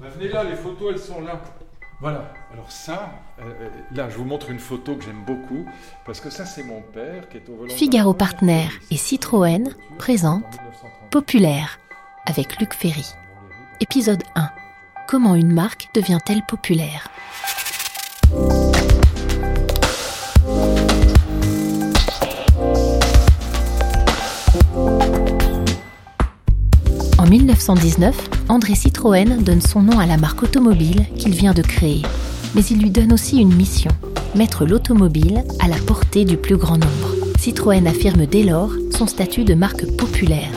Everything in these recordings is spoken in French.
Bah, venez là, les photos, elles sont là. Voilà. Alors ça, euh, là, je vous montre une photo que j'aime beaucoup, parce que ça, c'est mon père qui est au volant. Figaro Partner et Citroën présentent Populaire avec Luc Ferry. Épisode 1. Comment une marque devient-elle populaire? 1919, André Citroën donne son nom à la marque automobile qu'il vient de créer. Mais il lui donne aussi une mission, mettre l'automobile à la portée du plus grand nombre. Citroën affirme dès lors son statut de marque populaire.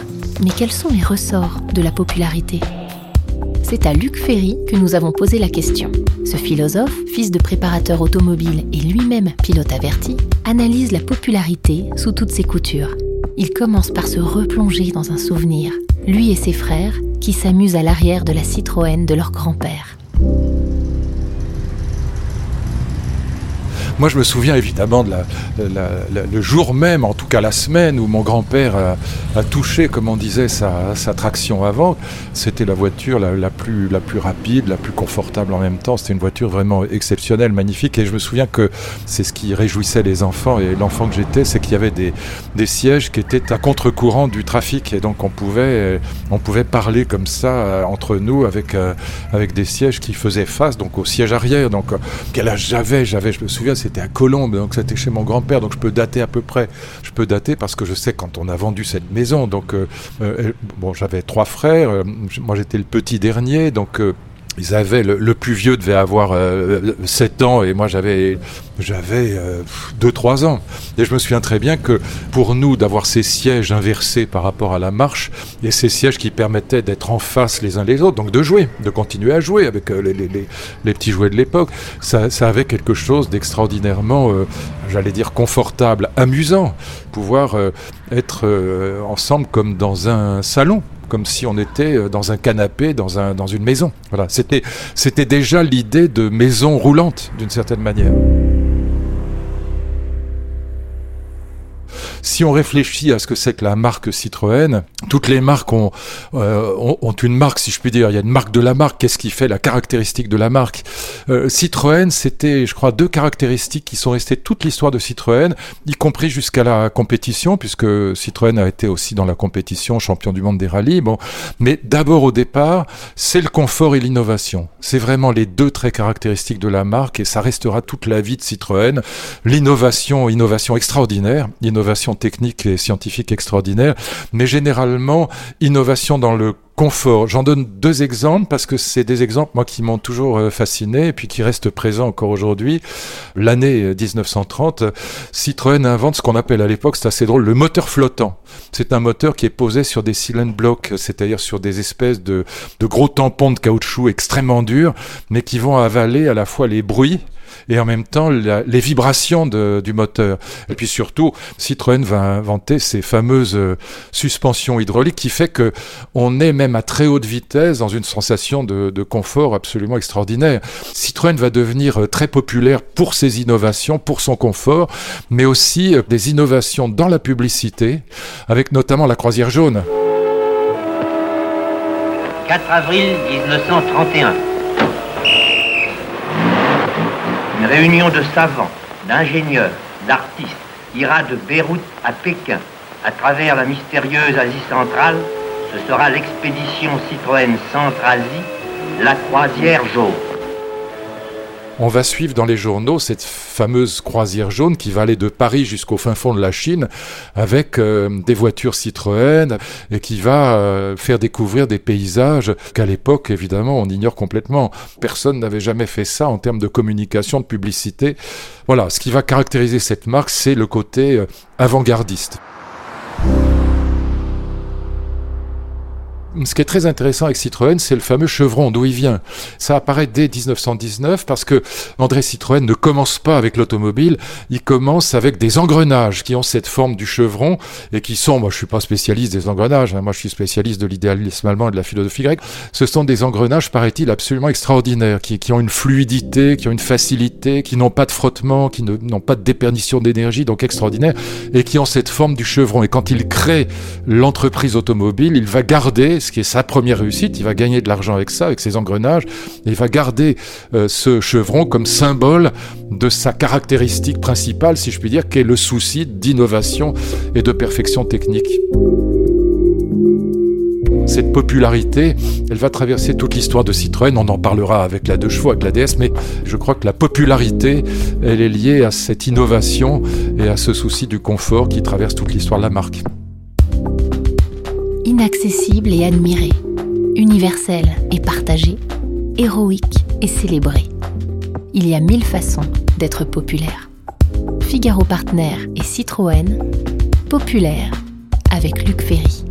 Mais quels sont les ressorts de la popularité? C'est à Luc Ferry que nous avons posé la question. Ce philosophe, fils de préparateur automobile et lui-même pilote averti, analyse la popularité sous toutes ses coutures. Il commence par se replonger dans un souvenir, lui et ses frères, qui s'amusent à l'arrière de la Citroën de leur grand-père. Moi, je me souviens évidemment de la, le jour même, en tout cas la semaine, où mon grand-père a, touché, comme on disait, sa, sa traction avant. C'était la voiture la, plus, la plus rapide, la plus confortable en même temps. C'était une voiture vraiment exceptionnelle, magnifique. Et je me souviens que c'est ce qui réjouissait les enfants. Et l'enfant que j'étais, qu'il y avait des, sièges qui étaient à contre-courant du trafic. Et donc, on pouvait, on pouvait parler comme ça euh, entre nous avec, euh, avec des sièges qui faisaient face donc au siège arrière. Donc, euh, quel âge j'avais? J'avais, je me souviens, c'était à Colombes, donc c'était chez mon grand-père, donc je peux dater à peu près. Je peux dater parce que je sais quand on a vendu cette maison. Donc, euh, euh, bon, j'avais trois frères, euh, moi j'étais le petit dernier, donc ils avaient le, plus vieux devait avoir euh, 7 ans et moi j'avais j'avais euh, 2 3 ans. Et je me souviens très bien que pour nous d'avoir ces sièges inversés par rapport à la marche et ces sièges qui permettaient d'être en face les uns les autres donc de jouer de continuer à jouer avec euh, les, les, les, les, petits jouets de l'époque. Ça, ça, avait quelque chose d'extraordinairement euh, j'allais dire confortable amusant pouvoir euh, être ensemble comme dans un salon comme si on était dans un canapé, dans, un, dans une maison. Voilà, c'était, c'était déjà l'idée de maison roulante, d'une certaine manière. Si on réfléchit à ce que c'est que la marque Citroën, toutes les marques ont, euh, ont, une marque, si je puis dire. Il y a une marque de la marque. Qu'est-ce qui fait la caractéristique de la marque? Euh, Citroën, c'était, je crois, deux caractéristiques qui sont restées toute l'histoire de Citroën, y compris jusqu'à la compétition, puisque Citroën a été aussi dans la compétition, champion du monde des rallyes. Bon, mais d'abord au départ, c'est le confort et l'innovation. C'est vraiment les deux traits caractéristiques de la marque, et ça restera toute la vie de Citroën. L'innovation, innovation extraordinaire, innovation technique et scientifique extraordinaire, mais généralement innovation dans le confort. J'en donne deux exemples parce que c'est des exemples moi qui m'ont toujours fasciné et puis qui restent présents encore aujourd'hui. L'année 1930, Citroën invente ce qu'on appelle à l'époque, c'est assez drôle, le moteur flottant. C'est un moteur qui est posé sur des cylinder blocks, c'est-à-dire sur des espèces de gros tampons de caoutchouc extrêmement durs, mais qui vont avaler à la fois les bruits et en même temps les vibrations du moteur. Et puis surtout, Citroën va inventer ces fameuses euh, suspensions hydrauliques qui fait que on est même à très haute vitesse dans une sensation de, de confort absolument extraordinaire. Citroën va devenir euh, très populaire pour ses innovations, pour son confort, mais aussi euh, des innovations dans la publicité, avec notamment la croisière jaune. 4 avril 1931. Une réunion de savants, d'ingénieurs, d'artistes ira de Beyrouth à Pékin à travers la mystérieuse Asie centrale. Ce sera l'expédition Citroën Centre-Asie, la croisière jaune. On va suivre dans les journaux cette fameuse croisière jaune qui va aller de Paris jusqu'au fin fond de la Chine avec euh, des voitures Citroën et qui va euh, faire découvrir des paysages qu'à l'époque, évidemment, on ignore complètement. Personne n'avait jamais fait ça en termes de communication, de publicité. Voilà, ce qui va caractériser cette marque, c'est le côté euh, avant-gardiste. Ce qui est très intéressant avec Citroën, c'est le fameux chevron, d'où il vient. Ça apparaît dès 1919 parce que André Citroën ne commence pas avec l'automobile, il commence avec des engrenages qui ont cette forme du chevron et qui sont, moi je suis pas spécialiste des engrenages, hein, moi je suis spécialiste de l'idéalisme allemand et de la philosophie grecque, ce sont des engrenages, paraît-il, absolument extraordinaires, qui, qui, ont une fluidité, qui ont une facilité, qui n'ont pas de frottement, qui n'ont pas de déperdition d'énergie, donc extraordinaire, et qui ont cette forme du chevron. Et quand il crée l'entreprise automobile, il va garder ce qui est sa première réussite. Il va gagner de l'argent avec ça, avec ses engrenages. Et il va garder euh, ce chevron comme symbole de sa caractéristique principale, si je puis dire, qui est le souci d'innovation et de perfection technique cette popularité, elle va traverser toute l'histoire de Citroën. On en parlera avec la deux chevaux, avec la DS, mais je crois que la popularité, elle est liée à cette innovation et à ce souci du confort qui traverse toute l'histoire de la marque. Inaccessible et admiré, universel et partagé, héroïque et célébré. Il y a mille façons d'être populaire. Figaro Partner et Citroën, populaire avec Luc Ferry.